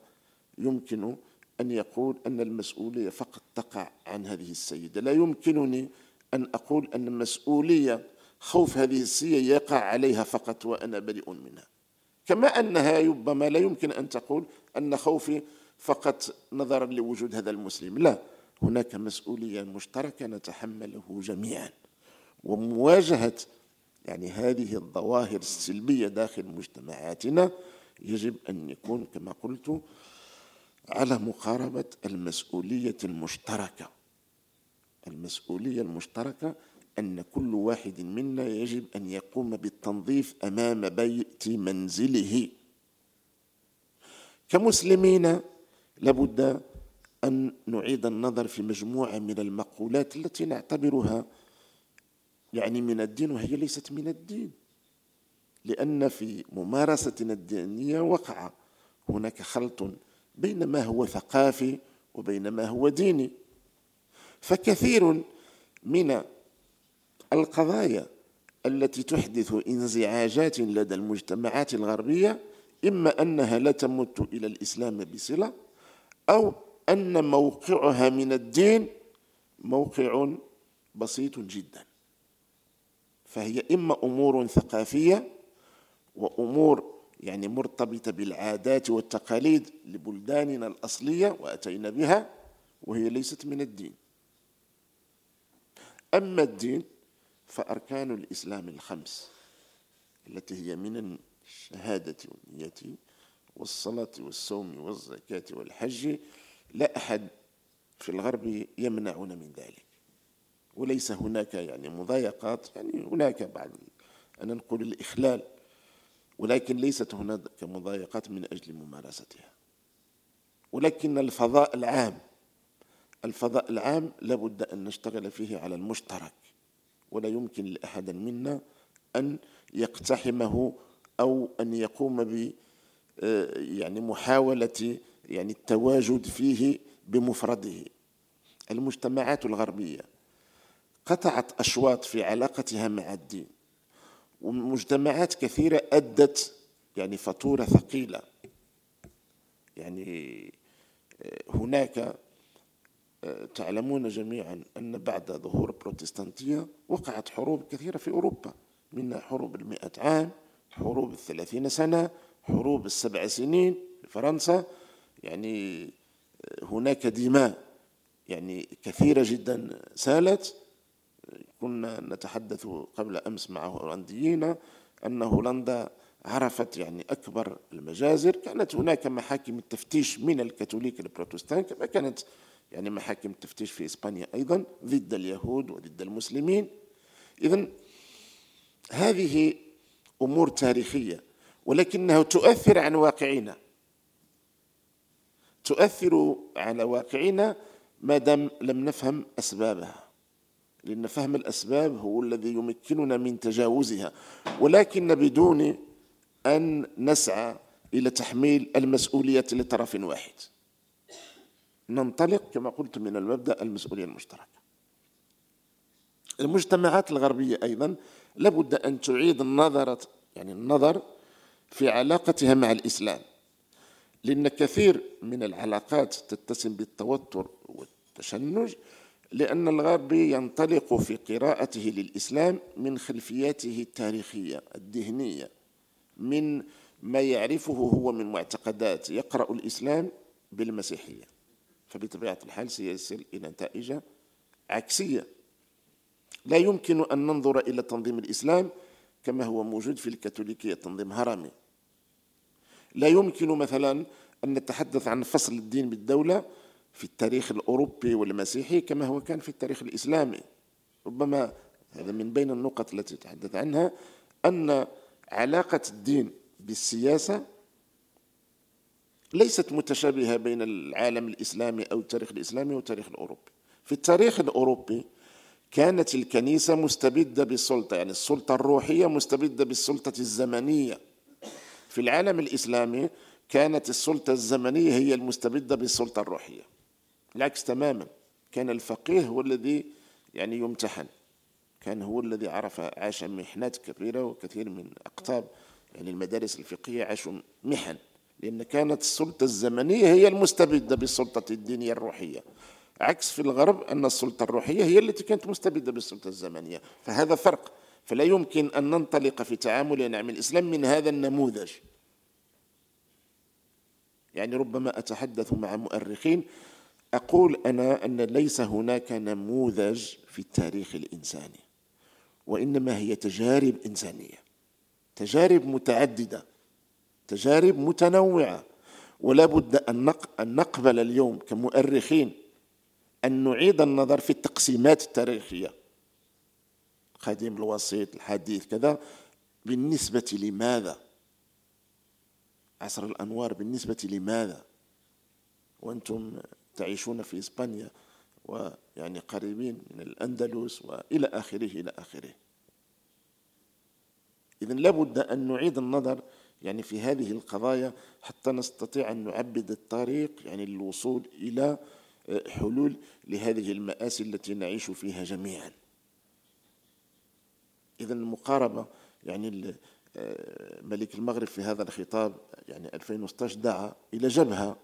يمكن أن يقول أن المسؤولية فقط تقع عن هذه السيدة. لا يمكنني أن أقول أن المسؤولية خوف هذه السيدة يقع عليها فقط وأنا بريء منها. كما أنها ربما لا يمكن أن تقول أن خوفي فقط نظرا لوجود هذا المسلم. لا هناك مسؤولية مشتركة نتحمله جميعا. ومواجهة يعني هذه الظواهر السلبية داخل مجتمعاتنا يجب أن يكون كما قلت على مقاربة المسؤولية المشتركة. المسؤولية المشتركة أن كل واحد منا يجب أن يقوم بالتنظيف أمام بيت منزله. كمسلمين لابد أن نعيد النظر في مجموعة من المقولات التي نعتبرها يعني من الدين وهي ليست من الدين. لأن في ممارستنا الدينية وقع هناك خلط بين ما هو ثقافي وبين ما هو ديني. فكثير من القضايا التي تحدث انزعاجات لدى المجتمعات الغربية إما أنها لا تمت إلى الإسلام بصلة أو أن موقعها من الدين موقع بسيط جدا. فهي إما أمور ثقافية وأمور يعني مرتبطة بالعادات والتقاليد لبلداننا الأصلية وأتينا بها وهي ليست من الدين. أما الدين فأركان الإسلام الخمس التي هي من الشهادة والنية والصلاة والصوم والزكاة والحج لا أحد في الغرب يمنعنا من ذلك. وليس هناك يعني مضايقات يعني هناك بعض أنا نقول الإخلال ولكن ليست هناك مضايقات من أجل ممارستها. ولكن الفضاء العام الفضاء العام لابد أن نشتغل فيه على المشترك ولا يمكن لأحد منا أن يقتحمه أو أن يقوم ب يعني محاولة يعني التواجد فيه بمفرده. المجتمعات الغربية قطعت أشواط في علاقتها مع الدين ومجتمعات كثيرة أدت يعني فاتورة ثقيلة. يعني آه، هناك آه، تعلمون جميعا أن بعد ظهور البروتستانتية وقعت حروب كثيرة في أوروبا منها حروب المئة عام حروب الثلاثين سنة حروب السبع سنين في فرنسا يعني آه، هناك دماء يعني كثيرة جدا سالت. كنا نتحدث قبل أمس مع هولنديين أن هولندا عرفت يعني أكبر المجازر. كانت هناك محاكم التفتيش من الكاثوليك البروتستان كما كانت يعني محاكم التفتيش في إسبانيا أيضا ضد اليهود وضد المسلمين. إذا هذه أمور تاريخية. ولكنها تؤثر عن واقعنا. تؤثر على واقعنا ما دام لم نفهم أسبابها. لأن فهم الأسباب هو الذي يمكننا من تجاوزها. ولكن بدون أن نسعى إلى تحميل المسؤولية لطرف واحد. ننطلق كما قلت من المبدأ المسؤولية المشتركة. المجتمعات الغربية أيضا لابد أن تعيد النظر يعني النظر في علاقتها مع الإسلام لأن كثير من العلاقات تتسم بالتوتر والتشنج لأن الغربي ينطلق في قراءته للإسلام من خلفياته التاريخية الذهنية من ما يعرفه هو من معتقدات يقرأ الإسلام بالمسيحية. فبطبيعة الحال سيصل إلى نتائج عكسية. لا يمكن أن ننظر إلى تنظيم الإسلام كما هو موجود في الكاثوليكية تنظيم هرمي. لا يمكن مثلا أن نتحدث عن فصل الدين بالدولة في التاريخ الأوروبي والمسيحي كما هو كان في التاريخ الإسلامي. ربما هذا من بين النقط التي تحدث عنها أن علاقة الدين بالسياسة ليست متشابهة بين العالم الإسلامي أو التاريخ الإسلامي والتاريخ الأوروبي. في التاريخ الأوروبي كانت الكنيسة مستبدة بالسلطة يعني السلطة الروحية مستبدة بالسلطة الزمنية. في العالم الإسلامي كانت السلطة الزمنية هي المستبدة بالسلطة الروحية. العكس تماما. كان الفقيه هو الذي يعني يمتحن. كان هو الذي عرف عاش محنات كبيرة وكثير من أقطاب يعني المدارس الفقهية عاشوا محن. لأن كانت السلطة الزمنية هي المستبدة بالسلطة الدينية الروحية. عكس في الغرب أن السلطة الروحية هي التي كانت مستبدة بالسلطة الزمنية. فهذا فرق. فلا يمكن أن ننطلق في تعاملنا مع الإسلام من هذا النموذج. يعني ربما أتحدث مع مؤرخين أقول أنا أن ليس هناك نموذج في التاريخ الإنساني وإنما هي تجارب إنسانية تجارب متعددة تجارب متنوعة ولا بد أن نقبل اليوم كمؤرخين أن نعيد النظر في التقسيمات التاريخية. القديم الوسيط الحديث كذا بالنسبة لماذا؟ عصر الأنوار بالنسبة لماذا؟ وأنتم تعيشون في إسبانيا ويعني قريبين من الأندلس وإلى آخره إلى آخره. إذا لابد أن نعيد النظر يعني في هذه القضايا حتى نستطيع أن نعبد الطريق يعني للوصول إلى آه، حلول لهذه المآسي التي نعيش فيها جميعا. إذا المقاربة يعني ملك المغرب في هذا الخطاب يعني 2016 دعا إلى جبهة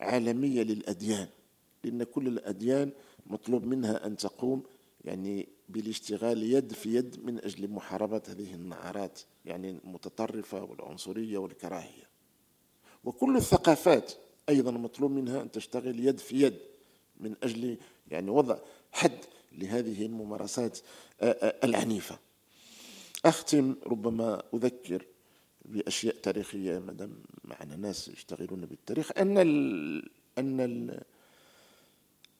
عالمية للأديان لأن كل الأديان مطلوب منها أن تقوم يعني بالاشتغال يد في يد من أجل محاربة هذه النعرات يعني المتطرفة والعنصرية والكراهية. وكل الثقافات أيضا مطلوب منها أن تشتغل يد في يد من أجل يعني وضع حد لهذه الممارسات العنيفة. أختم ربما أذكر بأشياء تاريخية ما دام معنا ناس يشتغلون بالتاريخ أن ال أن ال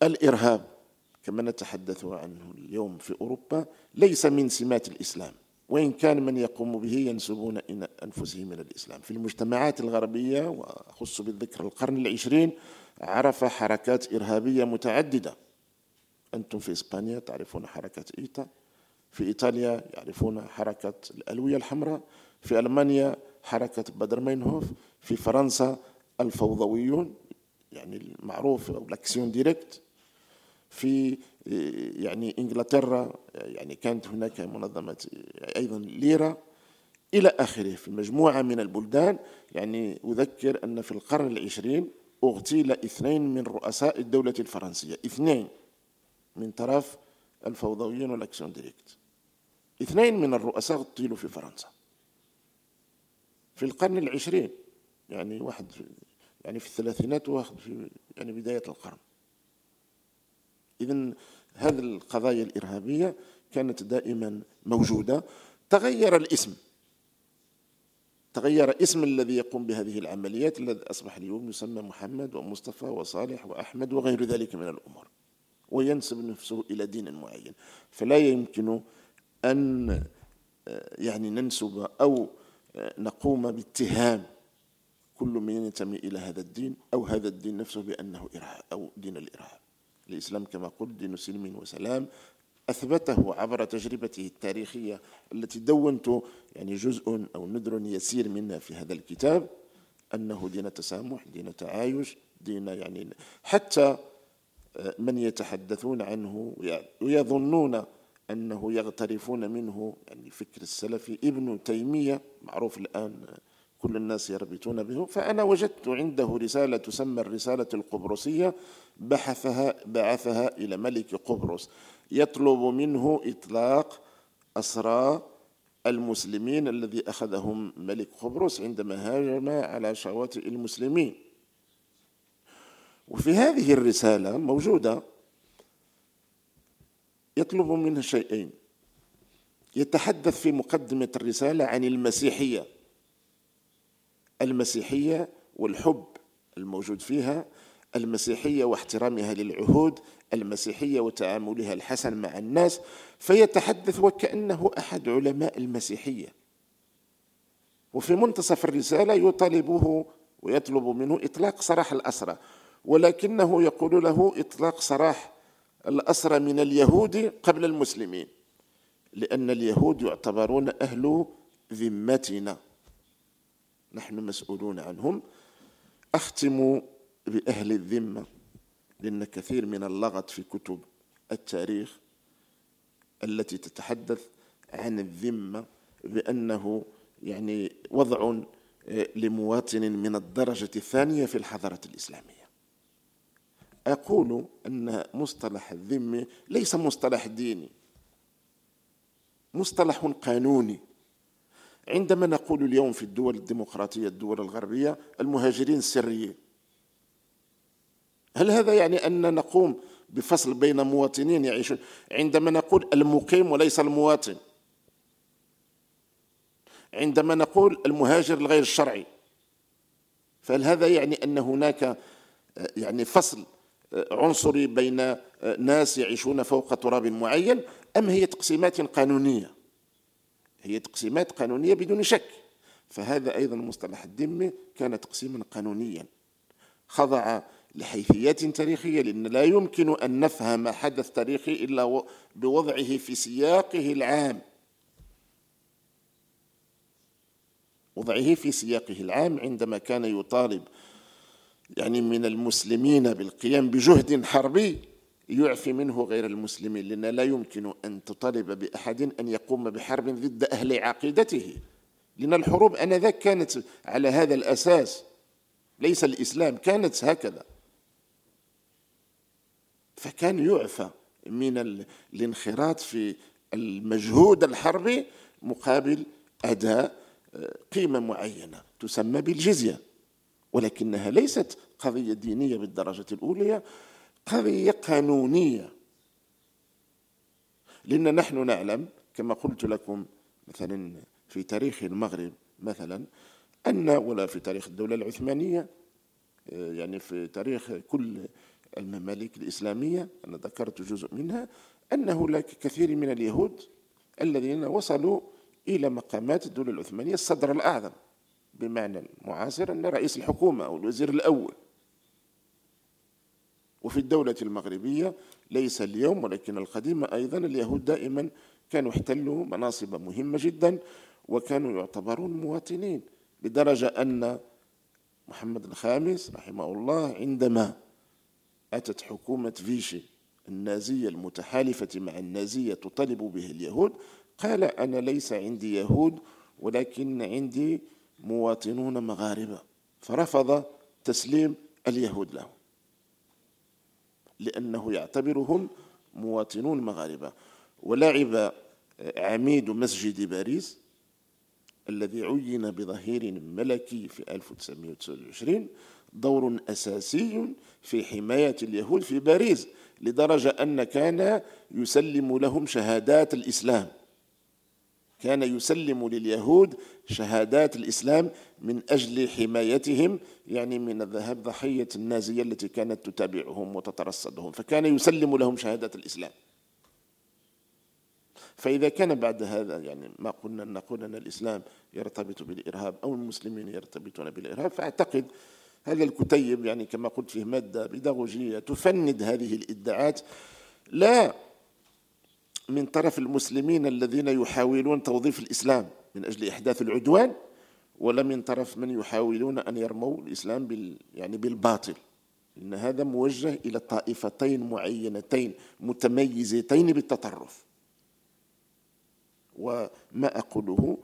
الإرهاب كما نتحدث عنه اليوم في أوروبا ليس من سمات الإسلام وإن كان من يقوم به ينسبون إلى أنفسهم من الإسلام. في المجتمعات الغربية وأخص بالذكر القرن العشرين عرف حركات إرهابية متعددة. أنتم في إسبانيا تعرفون حركة إيتا في إيطاليا يعرفون حركة الألوية الحمراء في ألمانيا حركة بادر ماينهوف في فرنسا الفوضويون يعني المعروف أو ال Action Directe في يعني إنجلترا يعني كانت هناك منظمة أيضا L'IRA إلى آخره. في مجموعة من البلدان يعني أذكر أن في القرن العشرين أغتيل اثنين من رؤساء الدولة الفرنسية اثنين من طرف الفوضويين وال Action Directe. اثنين من الرؤساء اغتيلوا في فرنسا. في القرن العشرين يعني واحد في يعني في الثلاثينات وواحد في يعني بداية القرن. إذا هذه القضايا الإرهابية كانت دائما موجودة. تغير الاسم. تغير اسم الذي يقوم بهذه العمليات الذي أصبح اليوم يسمى محمد ومصطفى وصالح وأحمد وغير ذلك من الأمور. وينسب نفسه إلى دين معين. فلا يمكن أن آه، يعني ننسب أو آه، نقوم باتهام كل من ينتمي إلى هذا الدين أو هذا الدين نفسه بأنه إرهاب أو دين الإرهاب. الإسلام كما قلت دين سلم وسلام أثبته عبر تجربته التاريخية التي دونت يعني جزء أو ندر يسير منها في هذا الكتاب أنه دين تسامح دين تعايش دين يعني حتى آه، من يتحدثون عنه ويظنون أنه يغترفون منه يعني فكر السلفي ابن تيمية معروف الآن كل الناس يربطون به. فأنا وجدت عنده رسالة تسمى الرسالة القبرصية بحثها بعثها إلى ملك قبرص. يطلب منه إطلاق أسرى المسلمين الذي أخذهم ملك قبرص عندما هاجم على شواطئ المسلمين. وفي هذه الرسالة موجودة يطلب منه شيئين. يتحدث في مقدمة الرسالة عن المسيحية. المسيحية والحب الموجود فيها المسيحية واحترامها للعهود المسيحية وتعاملها الحسن مع الناس فيتحدث وكأنه أحد علماء المسيحية. وفي منتصف الرسالة يطالبه ويطلب منه إطلاق سراح الأسرى ولكنه يقول له إطلاق سراح الأسرى من اليهود قبل المسلمين لأن اليهود يعتبرون أهل ذمتنا. نحن مسؤولون عنهم. أختم بأهل الذمة لأن كثير من اللغط في كتب التاريخ التي تتحدث عن الذمة بأنه يعني وضع لمواطن من الدرجة الثانية في الحضارة الإسلامية. أقول أن مصطلح الذمة ليس مصطلح ديني. مصطلح قانوني. عندما نقول اليوم في الدول الديمقراطية الدول الغربية المهاجرين السريين هل هذا يعني أن نقوم بفصل بين مواطنين يعيشون؟ عندما نقول المقيم وليس المواطن. عندما نقول المهاجر الغير الشرعي فهل هذا يعني أن هناك يعني فصل عنصري بين ناس يعيشون فوق تراب معين أم هي تقسيمات قانونية؟ هي تقسيمات قانونية بدون شك. فهذا أيضا مصطلح الذمة كان تقسيما قانونيا. خضع لحيثيات تاريخية لأن لا يمكن أن نفهم حدث تاريخي إلا بوضعه في سياقه العام. وضعه في سياقه العام عندما كان يطالب يعني من المسلمين بالقيام بجهد حربي يعفي منه غير المسلمين لأن لا يمكن أن تطالب بأحد أن يقوم بحرب ضد أهل عقيدته. لأن الحروب آنذاك كانت على هذا الأساس. ليس الإسلام كانت هكذا. فكان يعفى من الانخراط في المجهود الحربي مقابل أداء آه، قيمة معينة تسمى بالجزية. ولكنها ليست قضية دينية بالدرجة الأولى قضية قانونية. لأن نحن نعلم كما قلت لكم مثلا في تاريخ المغرب مثلا أن ولا في تاريخ الدولة العثمانية آه، يعني في تاريخ كل الممالك الإسلامية أنا ذكرت جزء منها أن هناك كثير من اليهود الذين وصلوا إلى مقامات الدولة العثمانية الصدر الأعظم. بمعنى المعاصر أن رئيس الحكومة أو الوزير الأول. وفي الدولة المغربية ليس اليوم ولكن القديمة أيضا اليهود دائما كانوا احتلوا مناصب مهمة جدا وكانوا يعتبرون مواطنين لدرجة أن محمد الخامس رحمه الله عندما أتت حكومة فيشي النازية المتحالفة مع النازية تطالب به اليهود قال أنا ليس عندي يهود ولكن عندي مواطنون مغاربة. فرفض تسليم اليهود لهم. لأنه يعتبرهم مواطنون مغاربة. ولعب عميد مسجد باريس الذي عين بظهير ملكي في 1929 دور أساسي في حماية اليهود في باريس لدرجة أن كان يسلم لهم شهادات الإسلام. كان يسلم لليهود شهادات الإسلام من أجل حمايتهم يعني من الذهاب ضحية النازية التي كانت تتابعهم وتترصدهم. فكان يسلم لهم شهادات الإسلام. فإذا كان بعد هذا يعني ما قلنا نقول أن الإسلام يرتبط بالإرهاب أو المسلمين يرتبطون بالإرهاب فأعتقد هذا الكتيب يعني كما قلت فيه مادة بيداغوجية تفند هذه الإدعاءات. لا من طرف المسلمين الذين يحاولون توظيف الإسلام من أجل إحداث العدوان ولا من طرف من يحاولون أن يرموا الإسلام بال يعني بالباطل. إن هذا موجه إلى طائفتين معينتين متميزتين بالتطرف. وما أقوله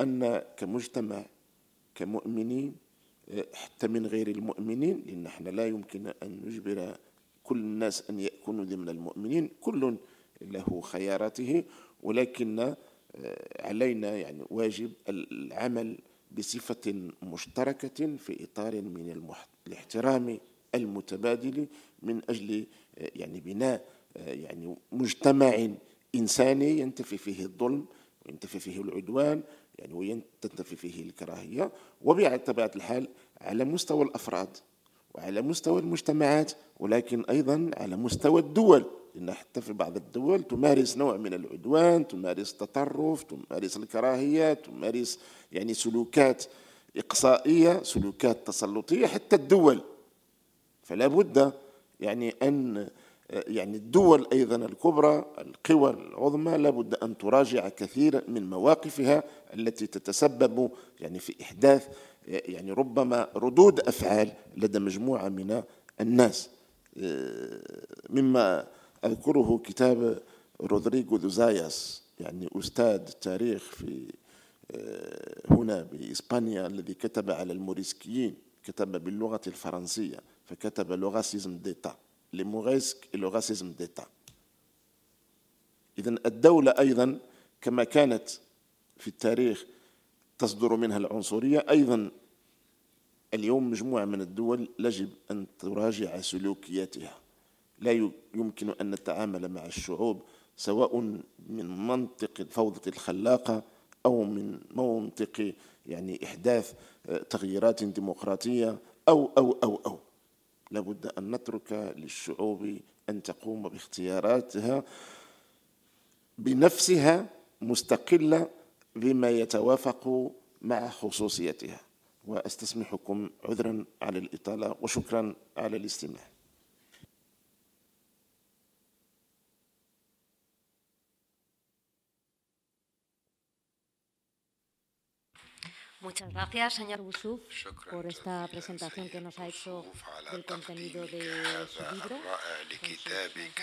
أن كمجتمع كمؤمنين حتى من غير المؤمنين لأن إحنا لا يمكن أن نجبر كل الناس أن يكونوا ضمن المؤمنين كل له خياراته ولكن آه، علينا يعني واجب العمل بصفة مشتركة في إطار من الاحترام المتبادل من أجل آه، يعني بناء آه، يعني مجتمع إنساني ينتفي فيه الظلم وينتفي فيه العدوان يعني وينتفي فيه الكراهية وبطبيعة الحال على مستوى الأفراد وعلى مستوى المجتمعات ولكن أيضا على مستوى الدول. لأن حتى في بعض الدول تمارس نوع من العدوان تمارس تطرف تمارس الكراهية تمارس يعني سلوكات إقصائية سلوكات تسلطية حتى الدول. فلا بد يعني أن يعني الدول أيضا الكبرى القوى العظمى لابد أن تراجع كثير من مواقفها التي تتسبب يعني في إحداث يعني ربما ردود أفعال لدى مجموعة من الناس. مما أذكره كتاب رودريغو دوزاياس يعني أستاذ تاريخ في هنا بإسبانيا الذي كتب على الموريسكيين كتب باللغة الفرنسية فكتب لغاسيزم ديتا لموريسك لغاسيزم ديتا. إذا الدولة أيضا كما كانت في التاريخ تصدر منها العنصرية أيضا اليوم مجموعة من الدول يجب أن تراجع سلوكياتها. لا يمكن أن نتعامل مع الشعوب سواء من منطق الفوضى الخلاقة أو من منطق يعني إحداث تغييرات ديمقراطية أو أو أو أو. لابد أن نترك للشعوب أن تقوم باختياراتها بنفسها مستقلة بما يتوافق مع خصوصيتها. وأستسمحكم عذرا على الإطالة وشكرا على الاستماع. Muchas gracias, señor Busuf, por esta presentación que nos ha hecho del contenido de su libro. لكتابك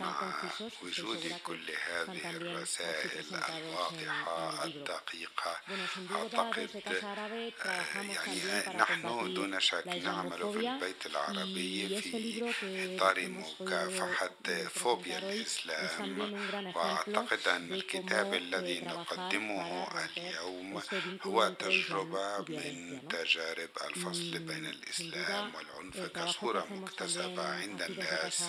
مع وجود كل هذه الرسائل الواضحة الدقيقة أعتقد يعني نحن دون شك نعمل في البيت العربي في إطار مكافحة فوبيا الإسلام وأعتقد أن الكتاب الذي نقدمه اليوم هو تجربة من تجارب الفصل بين الإسلام والعنف كصورة مكتسبة عند الناس.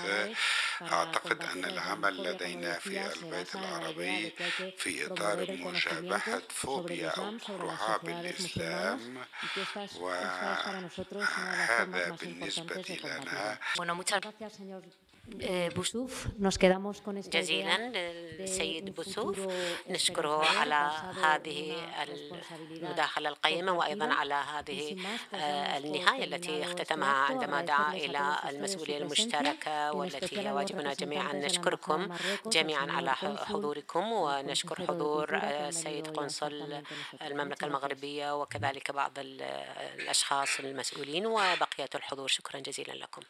أعتقد أن العمل لدينا في البيت العربي في إطار مشابهة فوبيا أو رهاب الإسلام. وهذا بالنسبة لنا. جزيلا للسيد بوسوف نشكره على هذه المداخلة القيمة وأيضا على هذه النهاية التي اختتمها عندما دعا إلى المسؤولية المشتركة والتي هي واجبنا جميعا نشكركم جميعا على حضوركم ونشكر حضور السيد قنصل المملكة المغربية وكذلك بعض الأشخاص المسؤولين وبقية الحضور شكرا جزيلا لكم